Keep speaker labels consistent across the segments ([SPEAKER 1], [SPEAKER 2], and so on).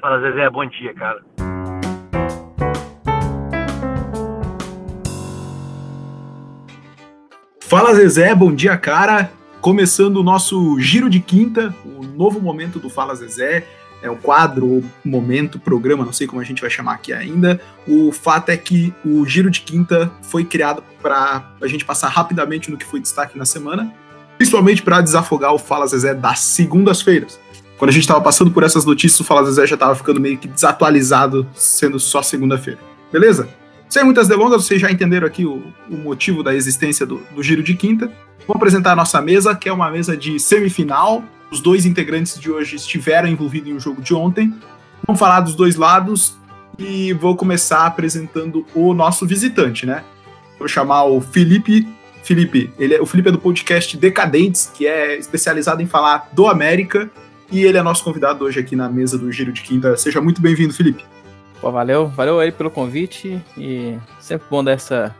[SPEAKER 1] Fala, Zezé, bom dia, cara.
[SPEAKER 2] Fala, Zezé, bom dia, cara. Começando o nosso giro de quinta, o novo momento do Fala Zezé. É o quadro, momento, programa, não sei como a gente vai chamar aqui ainda. O fato é que o giro de quinta foi criado para a gente passar rapidamente no que foi destaque na semana, principalmente para desafogar o Fala Zezé das segundas-feiras. Quando a gente estava passando por essas notícias, o Fala Zezé já estava ficando meio que desatualizado, sendo só segunda-feira. Beleza? Sem muitas delongas, vocês já entenderam aqui o, o motivo da existência do, do giro de quinta. Vou apresentar a nossa mesa, que é uma mesa de semifinal. Os dois integrantes de hoje estiveram envolvidos em um jogo de ontem. Vamos falar dos dois lados e vou começar apresentando o nosso visitante, né? Vou chamar o Felipe. Felipe, ele é, o Felipe é do podcast Decadentes, que é especializado em falar do América, e ele é nosso convidado hoje aqui na mesa do Giro de Quinta. Seja muito bem-vindo, Felipe.
[SPEAKER 3] Pô, valeu, valeu aí pelo convite e sempre bom dar essa,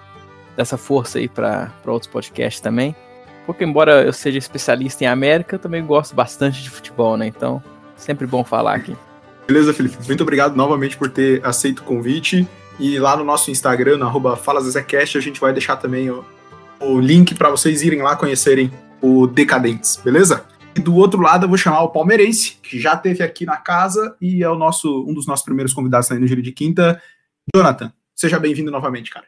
[SPEAKER 3] dessa força aí para outros podcasts também. Porque embora eu seja especialista em América, eu também gosto bastante de futebol, né? Então, sempre bom falar aqui.
[SPEAKER 2] Beleza, Felipe. Muito obrigado novamente por ter aceito o convite. E lá no nosso Instagram, no arroba FalaZezecast, a gente vai deixar também o, o link para vocês irem lá conhecerem o Decadentes, beleza? E do outro lado eu vou chamar o palmeirense, que já teve aqui na casa e é o nosso um dos nossos primeiros convidados aí no Giro de Quinta. Jonathan, seja bem-vindo novamente, cara.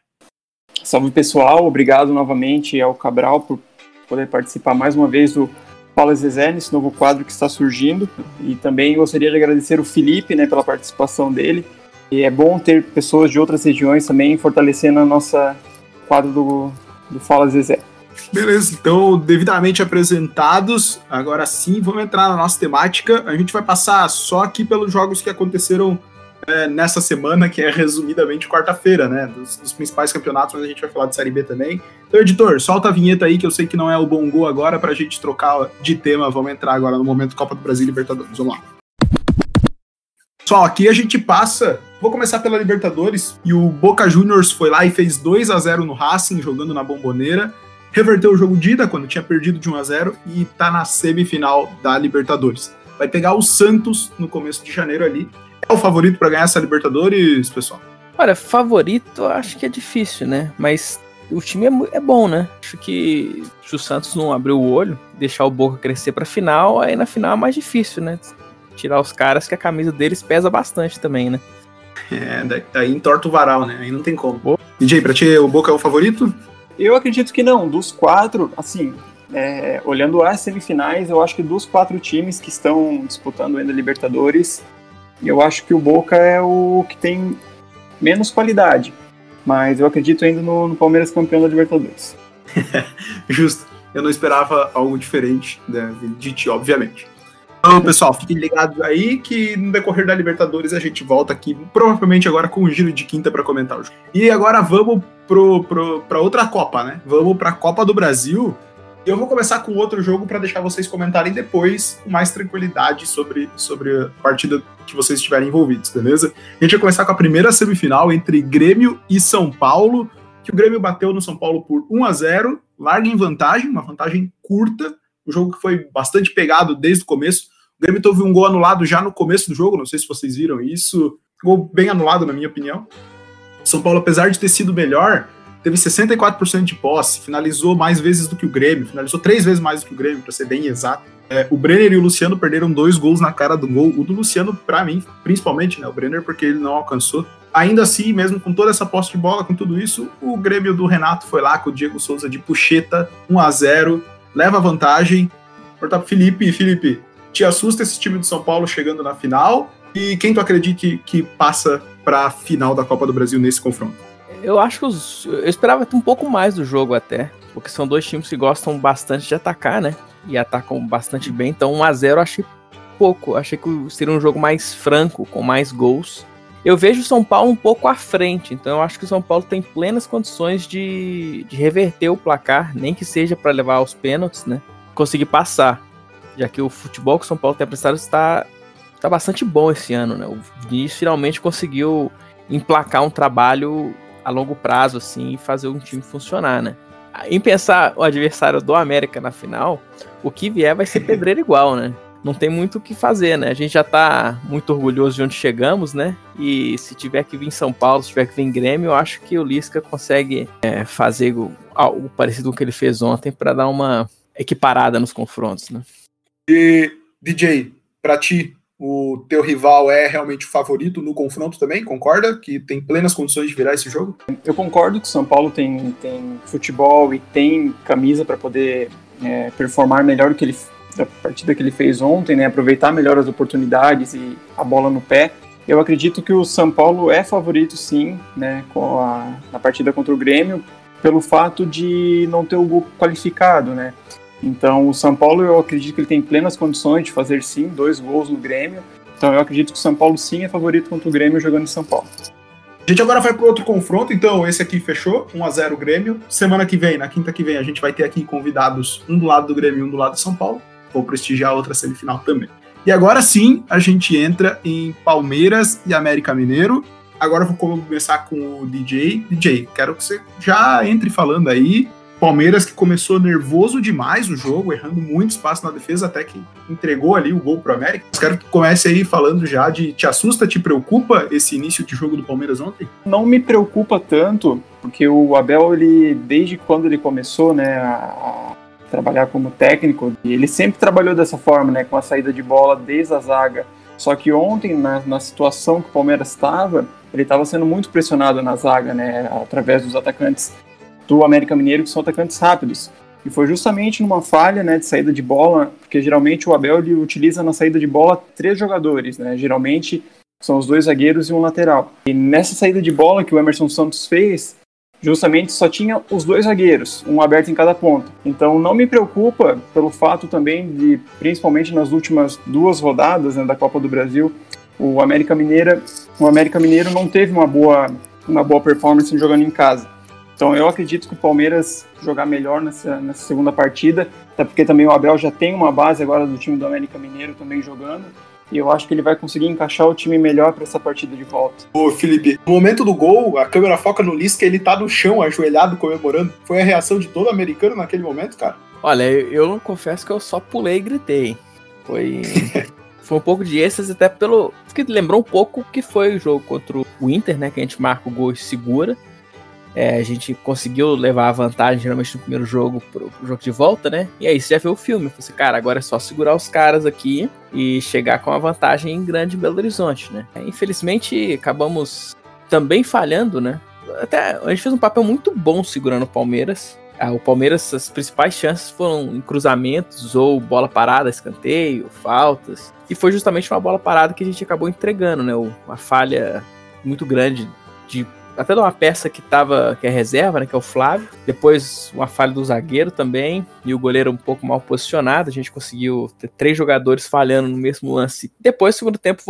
[SPEAKER 4] Salve pessoal, obrigado novamente ao Cabral por poder participar mais uma vez do Fala Zezé, nesse novo quadro que está surgindo. E também gostaria de agradecer o Felipe né, pela participação dele. E é bom ter pessoas de outras regiões também fortalecendo a nossa quadro do, do Fala Zezé.
[SPEAKER 2] Beleza, então, devidamente apresentados, agora sim, vamos entrar na nossa temática. A gente vai passar só aqui pelos jogos que aconteceram é, nessa semana, que é resumidamente quarta-feira, né? Dos, dos, principais campeonatos, mas a gente vai falar de Série B também. Então, editor, solta a vinheta aí, que eu sei que não é o bom gol agora, pra gente trocar de tema. Vamos entrar agora no momento Copa do Brasil e Libertadores. Vamos lá. Pessoal, aqui a gente passa. Vou começar pela Libertadores. E o Boca Juniors foi lá e fez 2 a 0 no Racing, jogando na Bomboneira. Reverteu o jogo de ida, quando tinha perdido de 1 a 0 e tá na semifinal da Libertadores. Vai pegar o Santos no começo de janeiro ali é o favorito para ganhar essa Libertadores, pessoal?
[SPEAKER 3] Olha, favorito acho que é difícil, né? Mas o time é, é bom, né? Acho que se o Santos não abrir o olho, deixar o Boca crescer para final, aí na final é mais difícil, né? Tirar os caras que a camisa deles pesa bastante também, né?
[SPEAKER 2] É, daí entorta o varal, né? Aí não tem como. Oh. DJ, pra ti o Boca é o favorito?
[SPEAKER 4] Eu acredito que não. Dos quatro, assim, é, olhando as semifinais, eu acho que dos quatro times que estão disputando ainda Libertadores, eu acho que o Boca é o que tem menos qualidade. Mas eu acredito ainda no, no Palmeiras campeão da Libertadores.
[SPEAKER 2] Justo. Eu não esperava algo diferente né, de ti, obviamente. Então, pessoal, fiquem ligados aí que no decorrer da Libertadores a gente volta aqui, provavelmente agora com um giro de quinta para comentar o jogo. E agora vamos para outra Copa, né? Vamos para a Copa do Brasil, eu vou começar com outro jogo para deixar vocês comentarem depois com mais tranquilidade sobre, sobre a partida que vocês estiverem envolvidos, beleza? A gente vai começar com a primeira semifinal entre Grêmio e São Paulo, que o Grêmio bateu no São Paulo por 1 a 0 larga em vantagem, uma vantagem curta, o jogo que foi bastante pegado desde o começo. Grêmio teve um gol anulado já no começo do jogo, não sei se vocês viram isso, gol bem anulado na minha opinião. São Paulo, apesar de ter sido melhor, teve 64% de posse, finalizou mais vezes do que o Grêmio, finalizou três vezes mais do que o Grêmio, para ser bem exato. É, o Brenner e o Luciano perderam dois gols na cara do gol. O do Luciano, para mim, principalmente, né? O Brenner, porque ele não alcançou. Ainda assim, mesmo com toda essa posse de bola, com tudo isso, o Grêmio do Renato foi lá com o Diego Souza de puxeta, 1 a 0 leva vantagem. Cortar pro Felipe. Felipe, te assusta esse time do São Paulo chegando na final? E quem tu acredita que passa para a final da Copa do Brasil nesse confronto?
[SPEAKER 3] eu acho que os, eu esperava um pouco mais do jogo até, porque são dois times que gostam bastante de atacar, né? E atacam bastante bem, então 1 a 0 eu achei pouco, achei que seria um jogo mais franco, com mais gols. Eu vejo o São Paulo um pouco à frente, então eu acho que o São Paulo tem plenas condições de, de reverter o placar, nem que seja para levar aos pênaltis, né? Conseguir passar, já que o futebol que o São Paulo tem apresentado está, está bastante bom esse ano, né? O Vinícius finalmente conseguiu emplacar um trabalho a longo prazo, assim, e fazer um time funcionar, né? Em pensar o adversário do América na final, o que vier vai ser pedreiro igual, né? não tem muito o que fazer, né? A gente já tá muito orgulhoso de onde chegamos, né? E se tiver que vir em São Paulo, se tiver que vir em Grêmio, eu acho que o Lisca consegue é, fazer algo parecido com o que ele fez ontem para dar uma equiparada nos confrontos, né?
[SPEAKER 2] E, DJ, para ti, o teu rival é realmente o favorito no confronto também? Concorda? Que tem plenas condições de virar esse jogo?
[SPEAKER 4] Eu concordo que o São Paulo tem, tem futebol e tem camisa para poder é, performar melhor do que ele da partida que ele fez ontem, né, aproveitar melhor as oportunidades e a bola no pé. Eu acredito que o São Paulo é favorito sim, né, com a, na partida contra o Grêmio, pelo fato de não ter o gol qualificado, né. Então o São Paulo eu acredito que ele tem plenas condições de fazer sim dois gols no Grêmio. Então eu acredito que o São Paulo sim é favorito contra o Grêmio jogando em São Paulo.
[SPEAKER 2] A gente agora vai para outro confronto, então esse aqui fechou, 1 a 0 Grêmio. Semana que vem, na quinta que vem, a gente vai ter aqui convidados, um do lado do Grêmio e um do lado do São Paulo vou prestigiar a outra semifinal também. E agora sim, a gente entra em Palmeiras e América Mineiro. Agora vou começar com o DJ. DJ, quero que você já entre falando aí. Palmeiras que começou nervoso demais o jogo, errando muito espaço na defesa, até que entregou ali o gol pro América. Quero que comece aí falando já de te assusta, te preocupa esse início de jogo do Palmeiras ontem?
[SPEAKER 4] Não me preocupa tanto, porque o Abel, ele desde quando ele começou, né, a trabalhar como técnico, ele sempre trabalhou dessa forma, né, com a saída de bola desde a zaga. Só que ontem, na, na situação que o Palmeiras estava, ele estava sendo muito pressionado na zaga, né, através dos atacantes do América Mineiro, que são atacantes rápidos. E foi justamente numa falha né, de saída de bola, porque geralmente o Abel ele utiliza na saída de bola três jogadores, né? Geralmente são os dois zagueiros e um lateral. E nessa saída de bola que o Emerson Santos fez, justamente só tinha os dois zagueiros, um aberto em cada ponta. Então não me preocupa pelo fato também de, principalmente nas últimas duas rodadas né, da Copa do Brasil, o América Mineira, o América Mineiro não teve uma boa, uma boa performance jogando em casa. Então eu acredito que o Palmeiras jogar melhor nessa, nessa segunda partida, até porque também o Abel já tem uma base agora do time do América Mineiro também jogando. E eu acho que ele vai conseguir encaixar o time melhor para essa partida de volta.
[SPEAKER 2] Ô, Felipe, no momento do gol, a câmera foca no Lisca, ele tá no chão, ajoelhado, comemorando. Foi a reação de todo americano naquele momento, cara?
[SPEAKER 3] Olha, eu confesso que eu só pulei e gritei. Foi. foi um pouco de êxtase, até pelo. que lembrou um pouco o que foi o jogo contra o Inter, né? Que a gente marca o gol e segura. É, a gente conseguiu levar a vantagem, geralmente, no primeiro jogo pro, pro jogo de volta, né? E aí você já viu o filme. Você, assim, cara, agora é só segurar os caras aqui e chegar com a vantagem grande em Belo Horizonte, né? É, infelizmente, acabamos também falhando, né? Até a gente fez um papel muito bom segurando o Palmeiras. Ah, o Palmeiras, as principais chances foram em cruzamentos ou bola parada, escanteio, faltas. E foi justamente uma bola parada que a gente acabou entregando, né? Uma falha muito grande de até de uma peça que tava, que é reserva, né, que é o Flávio. Depois uma falha do zagueiro também, e o goleiro um pouco mal posicionado. A gente conseguiu ter três jogadores falhando no mesmo lance. Depois, segundo tempo,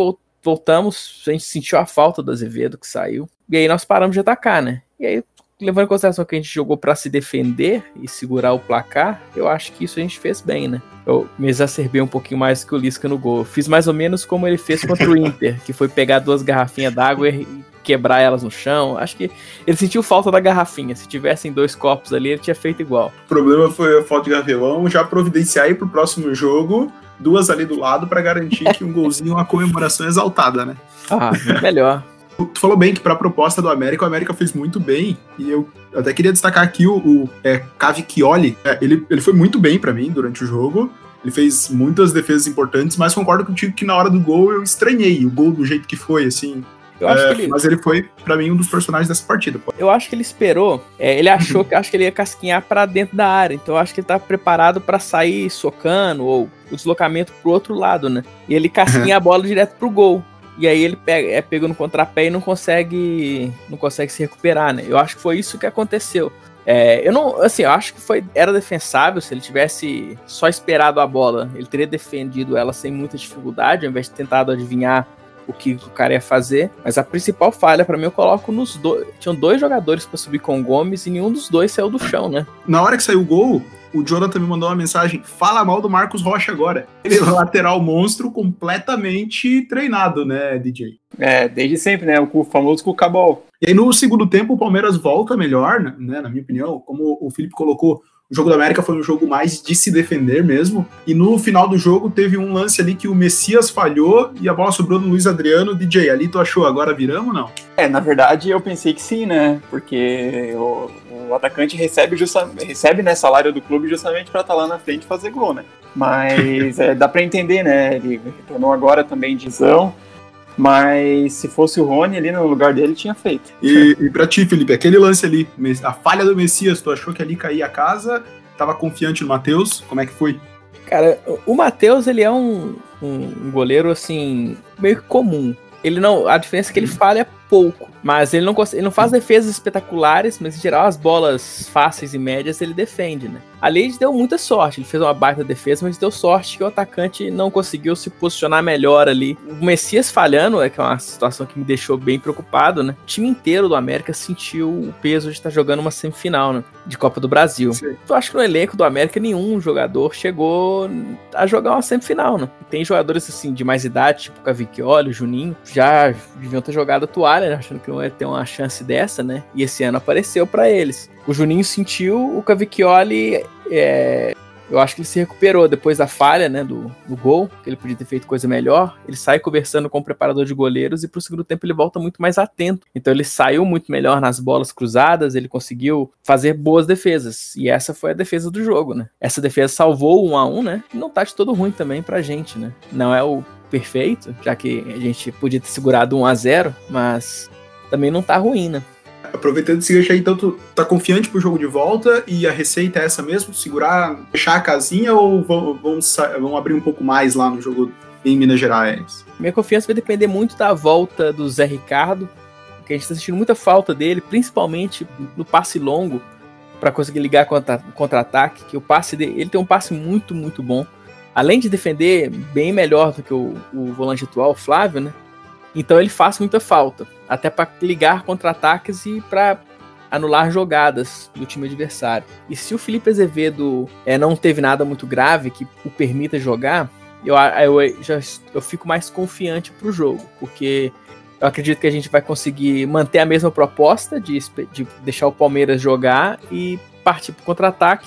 [SPEAKER 3] voltamos, a gente sentiu a falta do Azevedo que saiu. E aí nós paramos de atacar, né? E aí, levando em consideração que a gente jogou para se defender e segurar o placar, eu acho que isso a gente fez bem, né? Eu me exacerbei um pouquinho mais que o Lisca no gol. fiz mais ou menos como ele fez contra o Inter, que foi pegar duas garrafinhas d'água e quebrar elas no chão. Acho que ele sentiu falta da garrafinha. Se tivessem dois copos ali, ele tinha feito igual.
[SPEAKER 2] O problema foi a falta de gavelão. Já providenciar aí pro próximo jogo duas ali do lado para garantir que um golzinho é uma comemoração exaltada, né?
[SPEAKER 3] Ah, melhor.
[SPEAKER 2] Tu falou bem que para a proposta do América, o América fez muito bem. E eu até queria destacar aqui o, o é, Cavicchioli. É, ele, ele foi muito bem para mim durante o jogo. Ele fez muitas defesas importantes, mas concordo contigo que na hora do gol eu estranhei o gol do jeito que foi, assim. É, ele... Mas ele foi, para mim, um dos personagens dessa partida. Pô.
[SPEAKER 3] Eu acho que ele esperou. É, ele achou que acho que ele ia casquinhar para dentro da área. Então eu acho que ele tá preparado para sair socando ou o deslocamento pro outro lado, né? E ele casquinha a bola direto pro gol. E aí ele pega, é pego no contrapé e não consegue, não consegue se recuperar, né? Eu acho que foi isso que aconteceu. É, eu não, assim, eu acho que foi era defensável se ele tivesse só esperado a bola, ele teria defendido ela sem muita dificuldade, ao invés de tentado adivinhar o que o cara ia fazer. Mas a principal falha, para mim, eu coloco nos dois. Tinham dois jogadores para subir com o Gomes e nenhum dos dois saiu do chão, né?
[SPEAKER 2] Na hora que saiu o gol, o Jonathan me mandou uma mensagem: fala mal do Marcos Rocha agora. Ele é um lateral monstro completamente treinado, né, DJ?
[SPEAKER 4] É, desde sempre, né? O famoso Cucabol.
[SPEAKER 2] E aí no segundo tempo o Palmeiras volta melhor, né? Na minha opinião, como o Felipe colocou, O jogo da América foi um jogo mais de se defender mesmo. E no final do jogo teve um lance ali que o Messias falhou e a bola sobrou no Luiz Adriano. DJ, ali tu achou agora viramos ou não?
[SPEAKER 4] É, na verdade eu pensei que sim, né? Porque o, o atacante recebe, justa, recebe né, salário do clube justamente para estar tá lá na frente e fazer gol, né? Mas é, dá para entender, né? Ele retornou agora também de zão. Mas se fosse o Rony ali no lugar dele, tinha feito.
[SPEAKER 2] E, e pra ti, Felipe, aquele lance ali, a falha do Messias, tu achou que ali caía a casa? Tava confiante no Matheus? Como é que foi?
[SPEAKER 3] Cara, o Matheus, ele é um, um, goleiro, assim, meio comum. Ele não. A diferença é que ele uhum. falha pouco. Mas ele não, ele não faz defesas espetaculares, mas em geral as bolas fáceis e médias ele defende, né? Ali ele deu muita sorte, ele fez uma baita defesa, mas deu sorte que o atacante não conseguiu se posicionar melhor ali. O Messias falhando, é que é uma situação que me deixou bem preocupado, né? O time inteiro do América sentiu o peso de estar jogando uma semifinal, né? De Copa do Brasil. Sim. Eu acho que no elenco do América nenhum jogador chegou a jogar uma semifinal, né? Tem jogadores assim de mais idade, tipo Cavicchioli, Juninho, já deviam ter jogado a toalha, achando que não ia ter uma chance dessa, né? E esse ano apareceu para eles. O Juninho sentiu, o Cavicchioli, é, eu acho que ele se recuperou depois da falha, né, do, do gol, que ele podia ter feito coisa melhor. Ele sai conversando com o preparador de goleiros e pro segundo tempo ele volta muito mais atento. Então ele saiu muito melhor nas bolas cruzadas, ele conseguiu fazer boas defesas. E essa foi a defesa do jogo, né? Essa defesa salvou o 1 a 1, né? E não tá de todo ruim também pra gente, né? Não é o perfeito, já que a gente podia ter segurado 1 a 0, mas também não tá ruim, né?
[SPEAKER 2] Aproveitando esse gancho aí, então tu tá confiante pro jogo de volta e a receita é essa mesmo? Segurar, fechar a casinha ou vamos, vamos abrir um pouco mais lá no jogo em Minas Gerais?
[SPEAKER 3] Minha confiança vai depender muito da volta do Zé Ricardo, que a gente tá sentindo muita falta dele, principalmente no passe longo, para conseguir ligar contra, contra-ataque, que o passe dele, ele tem um passe muito, muito bom. Além de defender bem melhor do que o, o volante atual, Flávio, né? Então ele faz muita falta, até para ligar contra-ataques e para anular jogadas do time adversário. E se o Felipe Azevedo é, não teve nada muito grave que o permita jogar, eu, eu, já, eu fico mais confiante para o jogo, porque eu acredito que a gente vai conseguir manter a mesma proposta de, de deixar o Palmeiras jogar e partir para o contra-ataque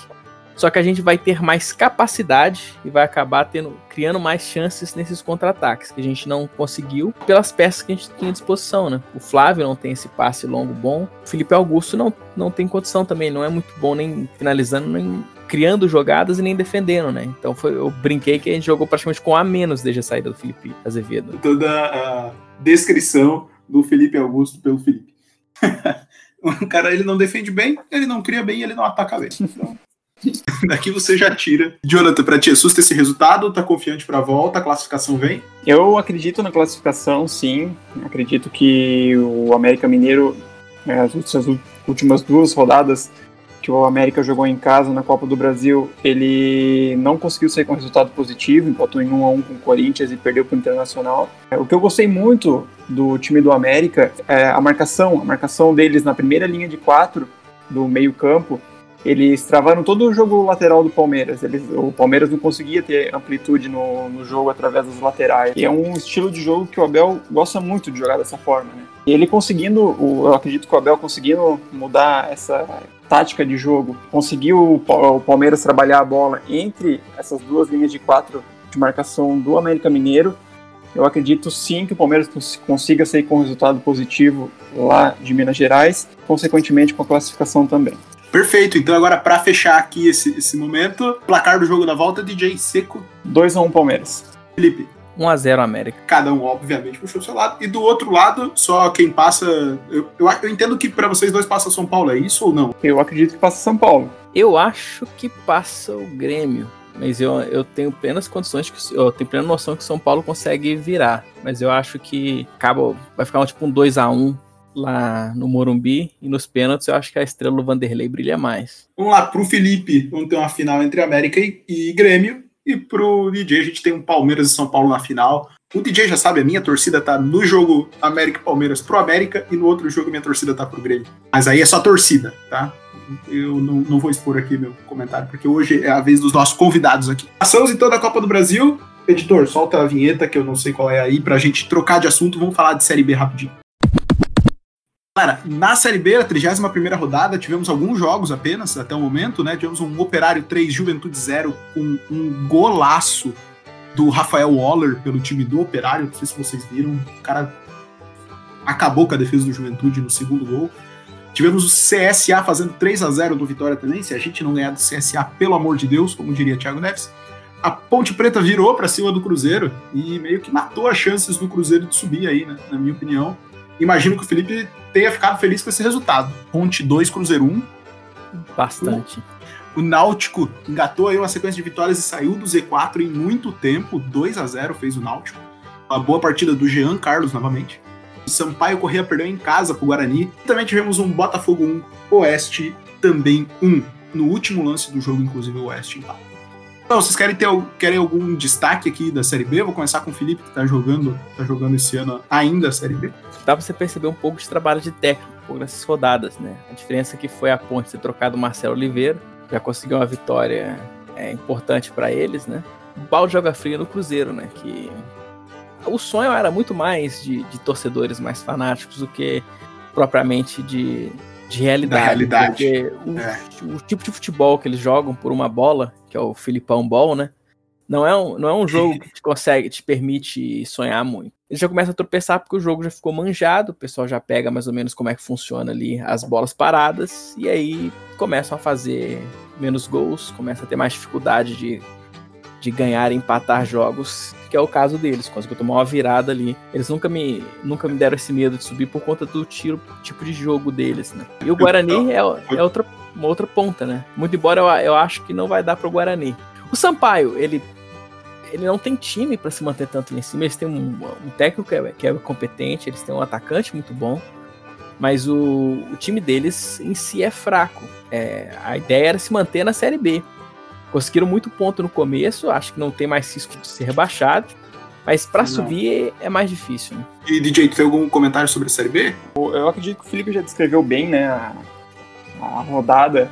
[SPEAKER 3] só que a gente vai ter mais capacidade e vai acabar tendo, criando mais chances nesses contra-ataques, que a gente não conseguiu pelas peças que a gente tinha à disposição, né? O Flávio não tem esse passe longo bom. O Felipe Augusto não, não tem condição também, não é muito bom nem finalizando, nem criando jogadas e nem defendendo, né? Então foi, eu brinquei que a gente jogou praticamente com a menos desde a saída do Felipe Azevedo.
[SPEAKER 2] Toda a descrição do Felipe Augusto pelo Felipe. o cara ele não defende bem, ele não cria bem, ele não ataca bem. Então, Daqui você já tira. Jonathan, pra ti, assusta esse resultado? Tá confiante pra volta? A classificação vem?
[SPEAKER 4] Eu acredito na classificação, sim. Acredito que o América Mineiro, né, as últimas duas rodadas que o América jogou em casa na Copa do Brasil, ele não conseguiu sair com resultado positivo, empatou em 1 a 1 com o Corinthians e perdeu para o Internacional. O que eu gostei muito do time do América é a marcação, a marcação deles na primeira linha de quatro do meio-campo eles travaram todo o jogo lateral do Palmeiras. Eles, o Palmeiras não conseguia ter amplitude no, no jogo através das laterais. E é um estilo de jogo que o Abel gosta muito de jogar dessa forma. Né? E ele conseguindo, eu acredito que o Abel conseguindo mudar essa tática de jogo, conseguiu o Palmeiras trabalhar a bola entre essas duas linhas de quatro de marcação do América Mineiro. Eu acredito sim que o Palmeiras consiga sair com um resultado positivo lá de Minas Gerais, consequentemente com a classificação também.
[SPEAKER 2] Perfeito, então agora para fechar aqui esse, esse momento, placar do jogo da volta, DJ Seco.
[SPEAKER 4] 2x1 Palmeiras.
[SPEAKER 2] Felipe.
[SPEAKER 3] 1x0 América.
[SPEAKER 2] Cada um, obviamente, puxou o seu lado. E do outro lado, só quem passa. Eu, eu, eu entendo que para vocês dois passa São Paulo, é isso ou não?
[SPEAKER 4] Eu acredito que passa São Paulo.
[SPEAKER 3] Eu acho que passa o Grêmio. Mas eu, eu tenho plenas condições, que eu tenho plena noção que São Paulo consegue virar. Mas eu acho que acaba, vai ficar um, tipo um 2x1 lá no Morumbi e nos pênaltis eu acho que a estrela do Vanderlei brilha mais.
[SPEAKER 2] Vamos lá, pro Felipe, vamos ter uma final entre América e, e Grêmio. E pro DJ a gente tem um Palmeiras e São Paulo na final. O DJ já sabe, a minha torcida tá no jogo América e Palmeiras pro América e no outro jogo minha torcida tá pro Grêmio. Mas aí é só torcida, tá? Eu não, não vou expor aqui meu comentário, porque hoje é a vez dos nossos convidados aqui. Passamos então da Copa do Brasil. Editor, solta a vinheta que eu não sei qual é aí pra gente trocar de assunto. Vamos falar de Série B rapidinho. Cara, na Série B, a 31 rodada, tivemos alguns jogos apenas até o momento, né? Tivemos um Operário 3, Juventude 0, com um golaço do Rafael Waller pelo time do Operário. Não sei se vocês viram. O cara acabou com a defesa do Juventude no segundo gol. Tivemos o CSA fazendo 3 a 0 do Vitória também. Se a gente não ganhar do CSA, pelo amor de Deus, como diria Thiago Neves. A Ponte Preta virou para cima do Cruzeiro e meio que matou as chances do Cruzeiro de subir aí, né? Na minha opinião. Imagino que o Felipe tenha ficado feliz com esse resultado. Ponte 2, Cruzeiro 1.
[SPEAKER 3] Bastante.
[SPEAKER 2] O, o Náutico engatou aí uma sequência de vitórias e saiu do Z4 em muito tempo. 2 a 0 fez o Náutico. Uma boa partida do Jean Carlos novamente. O Sampaio Corrêa perdeu em casa pro Guarani. E também tivemos um Botafogo 1, Oeste também 1. No último lance do jogo, inclusive, o Oeste empata. Então, vocês querem ter querem algum destaque aqui da Série B? vou começar com o Felipe, que tá jogando, tá jogando esse ano ainda a Série B.
[SPEAKER 3] Dá pra você perceber um pouco de trabalho de técnico nessas rodadas, né? A diferença que foi a Ponte ter trocado o Marcelo Oliveira, já conseguiu uma vitória é, importante para eles, né? O balde joga frio no Cruzeiro, né? Que o sonho era muito mais de, de torcedores mais fanáticos do que propriamente de, de realidade. Da
[SPEAKER 2] realidade.
[SPEAKER 3] Porque o, é. o, tipo de futebol que eles jogam por uma bola, que é o Filipão Ball, né? Não é um, não é um jogo que te consegue, te permite sonhar muito. Ele já começa a tropeçar porque o jogo já ficou manjado, o pessoal já pega mais ou menos como é que funciona ali as bolas paradas, e aí começam a fazer menos gols, começa a ter mais dificuldade de, de ganhar e empatar jogos, que é o caso deles. Conseguiu tomar uma virada ali. Eles nunca me, nunca me deram esse medo de subir por conta do tiro, tipo de jogo deles, né? E o Guarani é, é outra, uma outra ponta, né? Muito embora eu, eu acho que não vai dar pro Guarani. O Sampaio, ele ele não tem time para se manter tanto lá em cima. Eles têm um, um técnico que é, que é, competente, eles têm um atacante muito bom, mas o, o time deles em si é fraco. É, a ideia era se manter na Série B. Conseguiram muito ponto no começo, acho que não tem mais risco de ser rebaixado, mas para subir é, mais difícil. Né?
[SPEAKER 2] E DJ, tem algum comentário sobre a Série B?
[SPEAKER 4] Eu acredito que o Felipe já descreveu bem, né, a, a rodada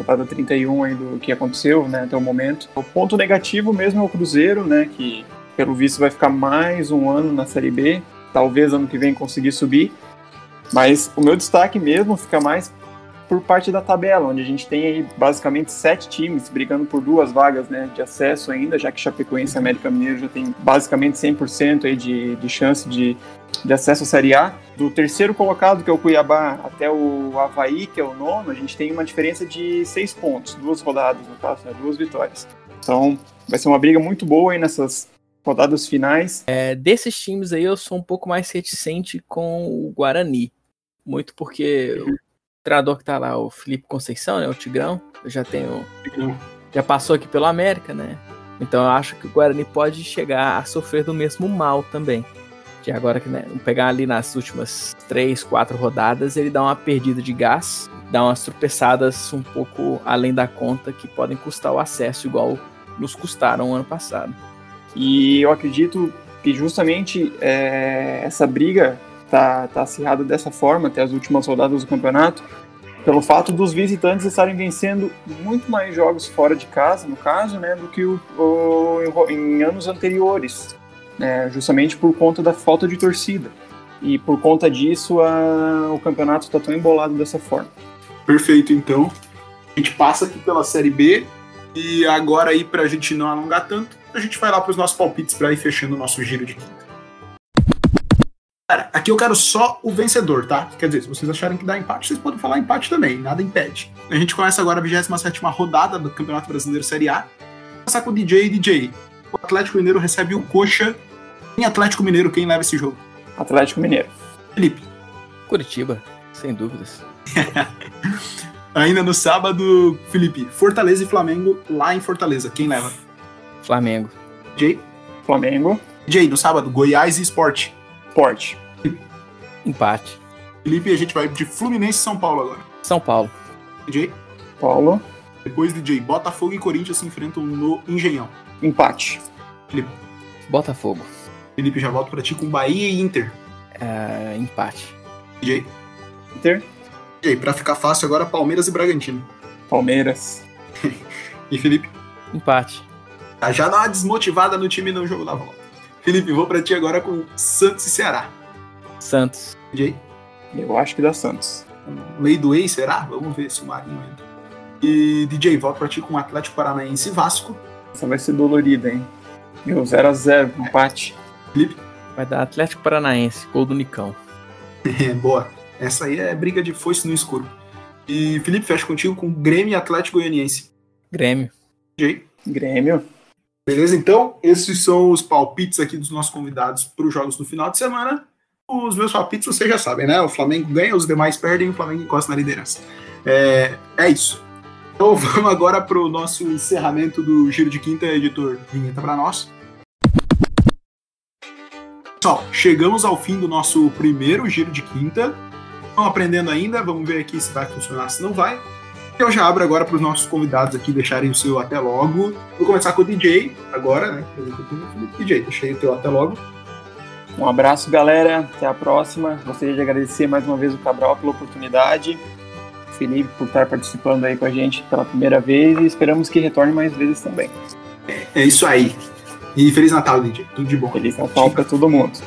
[SPEAKER 4] temporada 31 aí do que aconteceu, né, até o momento. O ponto negativo mesmo é o Cruzeiro, né, que pelo visto vai ficar mais um ano na Série B, talvez ano que vem conseguir subir. Mas o meu destaque mesmo fica mais por parte da tabela, onde a gente tem aí basicamente sete times brigando por duas vagas né, de acesso ainda, já que Chapecoense e América Mineiro já tem basicamente 100% aí de, de chance de, de acesso à Série A. Do terceiro colocado, que é o Cuiabá, até o Havaí, que é o nono, a gente tem uma diferença de seis pontos, duas rodadas, no caso, né, duas vitórias. Então, vai ser uma briga muito boa aí nessas rodadas finais.
[SPEAKER 3] É, desses times aí, eu sou um pouco mais reticente com o Guarani. Muito porque treinador que tá lá, o Felipe Conceição, né? O Tigrão. Eu já tenho. Já passou aqui pelo América, né? Então eu acho que o Guarani pode chegar a sofrer do mesmo mal também. Que agora que né, pegar ali nas últimas três, quatro rodadas, ele dá uma perdida de gás, dá umas tropeçadas um pouco além da conta que podem custar o acesso, igual nos custaram ano passado.
[SPEAKER 4] E eu acredito que justamente é, essa briga tá, tá acirrado dessa forma até as últimas rodadas do campeonato, pelo fato dos visitantes estarem vencendo muito mais jogos fora de casa, no caso, né, do que o, o em anos anteriores, né, justamente por conta da falta de torcida. E por conta disso, a, o campeonato está tão embolado dessa forma.
[SPEAKER 2] Perfeito, então. A gente passa aqui pela Série B e agora aí, para a gente não alongar tanto, a gente vai lá para os nossos palpites para ir fechando o nosso giro de quinta. Cara, aqui eu quero só o vencedor, tá? Quer dizer, se vocês acharem que dá empate, vocês podem falar empate também, nada impede. A gente começa agora a 27 rodada do Campeonato Brasileiro Série A. Vou começar com o DJ e DJ. O Atlético Mineiro recebe o Coxa. Em Atlético Mineiro, quem leva esse jogo?
[SPEAKER 4] Atlético Mineiro.
[SPEAKER 2] Felipe.
[SPEAKER 3] Curitiba, sem dúvidas.
[SPEAKER 2] Ainda no sábado, Felipe, Fortaleza e Flamengo lá em Fortaleza. Quem leva?
[SPEAKER 3] Flamengo.
[SPEAKER 2] Jay?
[SPEAKER 4] Flamengo.
[SPEAKER 2] Jay, no sábado, Goiás e Esporte.
[SPEAKER 4] Esporte.
[SPEAKER 3] Empate.
[SPEAKER 2] Felipe, a gente vai de Fluminense e São Paulo agora.
[SPEAKER 3] São Paulo.
[SPEAKER 2] DJ?
[SPEAKER 4] Paulo.
[SPEAKER 2] Depois, DJ, Botafogo e Corinthians se enfrentam no Engenhão.
[SPEAKER 4] Empate.
[SPEAKER 2] Felipe.
[SPEAKER 3] Botafogo.
[SPEAKER 2] Felipe, já volto pra ti com Bahia e Inter.
[SPEAKER 3] É, empate.
[SPEAKER 2] DJ?
[SPEAKER 4] Inter.
[SPEAKER 2] DJ, pra ficar fácil agora, Palmeiras e Bragantino.
[SPEAKER 4] Palmeiras.
[SPEAKER 2] e Felipe?
[SPEAKER 3] Empate.
[SPEAKER 2] Tá, já dá uma desmotivada no time no jogo da volta. Felipe, vou pra ti agora com Santos e Ceará.
[SPEAKER 3] Santos.
[SPEAKER 2] Jay?
[SPEAKER 4] Eu acho que dá Santos.
[SPEAKER 2] Lei do ex, será? Vamos ver se o Marinho entra. E DJ, volto pra ti com o Atlético Paranaense e Vasco.
[SPEAKER 4] Essa vai ser dolorida, hein? Meu, 0x0, empate.
[SPEAKER 2] Felipe?
[SPEAKER 3] Vai dar Atlético Paranaense, gol do Nicão.
[SPEAKER 2] Boa. Essa aí é briga de foice no escuro. E Felipe, fecha contigo com Grêmio e Atlético Goianiense.
[SPEAKER 3] Grêmio.
[SPEAKER 2] DJ?
[SPEAKER 4] Grêmio.
[SPEAKER 2] Beleza, então, esses são os palpites aqui dos nossos convidados para os jogos do final de semana. Os meus palpites vocês já sabem, né? O Flamengo ganha, os demais perdem, o Flamengo encosta na liderança. É, é isso. Então vamos agora para o nosso encerramento do Giro de Quinta, editor. Vinheta para nós. Pessoal, chegamos ao fim do nosso primeiro Giro de Quinta. Estão aprendendo ainda, vamos ver aqui se vai funcionar, se não vai. Eu já abro agora para os nossos convidados aqui deixarem o seu até logo. Vou começar com o DJ agora, né? DJ, deixei o teu até logo.
[SPEAKER 4] Um abraço, galera. Até a próxima. Gostaria de agradecer mais uma vez o Cabral pela oportunidade. O Felipe por estar participando aí com a gente pela primeira vez e esperamos que retorne mais vezes também.
[SPEAKER 2] É, isso aí. E Feliz Natal, DJ. Tudo de bom.
[SPEAKER 4] Feliz Natal para todo mundo.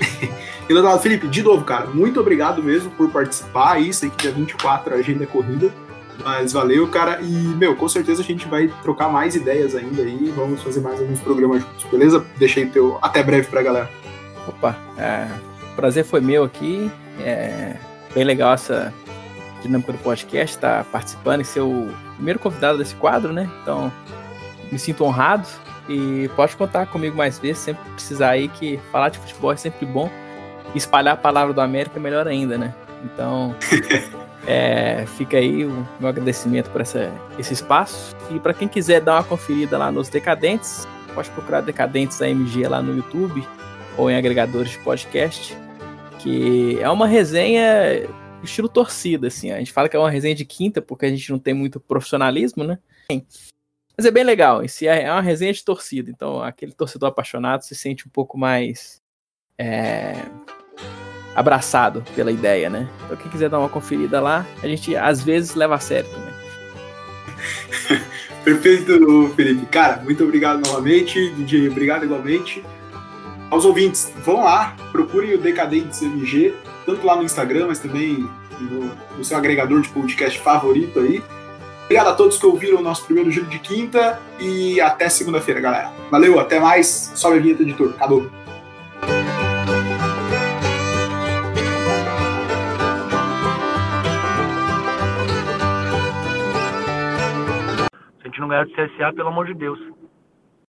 [SPEAKER 2] E Leonardo Felipe, de novo, cara, muito obrigado mesmo por participar aí. Sei que dia 24 a agenda é corrida. Mas valeu, cara. E, meu, com certeza a gente vai trocar mais ideias ainda aí. Vamos fazer mais alguns programas juntos, beleza? Deixei teu até breve pra galera.
[SPEAKER 3] Opa, é, prazer foi meu aqui. É bem legal essa dinâmica do podcast, estar tá participando e ser o primeiro convidado desse quadro, né? Então, me sinto honrado e pode contar comigo mais vezes, sempre precisar aí que falar de futebol é sempre bom. Espalhar a palavra do América é melhor ainda, né? Então, É, fica aí o meu agradecimento por essa, esse espaço. E para quem quiser dar uma conferida lá nos Decadentes, pode procurar Decadentes AMG lá no YouTube ou em agregadores de podcast, que é uma resenha estilo torcida, assim. A gente fala que é uma resenha de quinta porque a gente não tem muito profissionalismo, né? Mas é bem legal. Em é uma resenha de torcida. Então, aquele torcedor apaixonado se sente um pouco mais. É, abraçado pela ideia, né? Então quem quiser dar uma conferida lá, a gente às vezes leva a sério também.
[SPEAKER 2] Perfeito, Felipe. Cara, muito obrigado novamente. DJ, obrigado igualmente. Aos ouvintes, vão lá, procurem o Decadentes MG, tanto lá no Instagram, mas também no, no seu agregador de podcast favorito aí. Obrigado a todos que ouviram o nosso primeiro giro de quinta e até segunda-feira, galera. Valeu, até mais. Sobe a vinheta, editor. Acabou.
[SPEAKER 1] Gente não ganhar do CSA, pelo amor de Deus.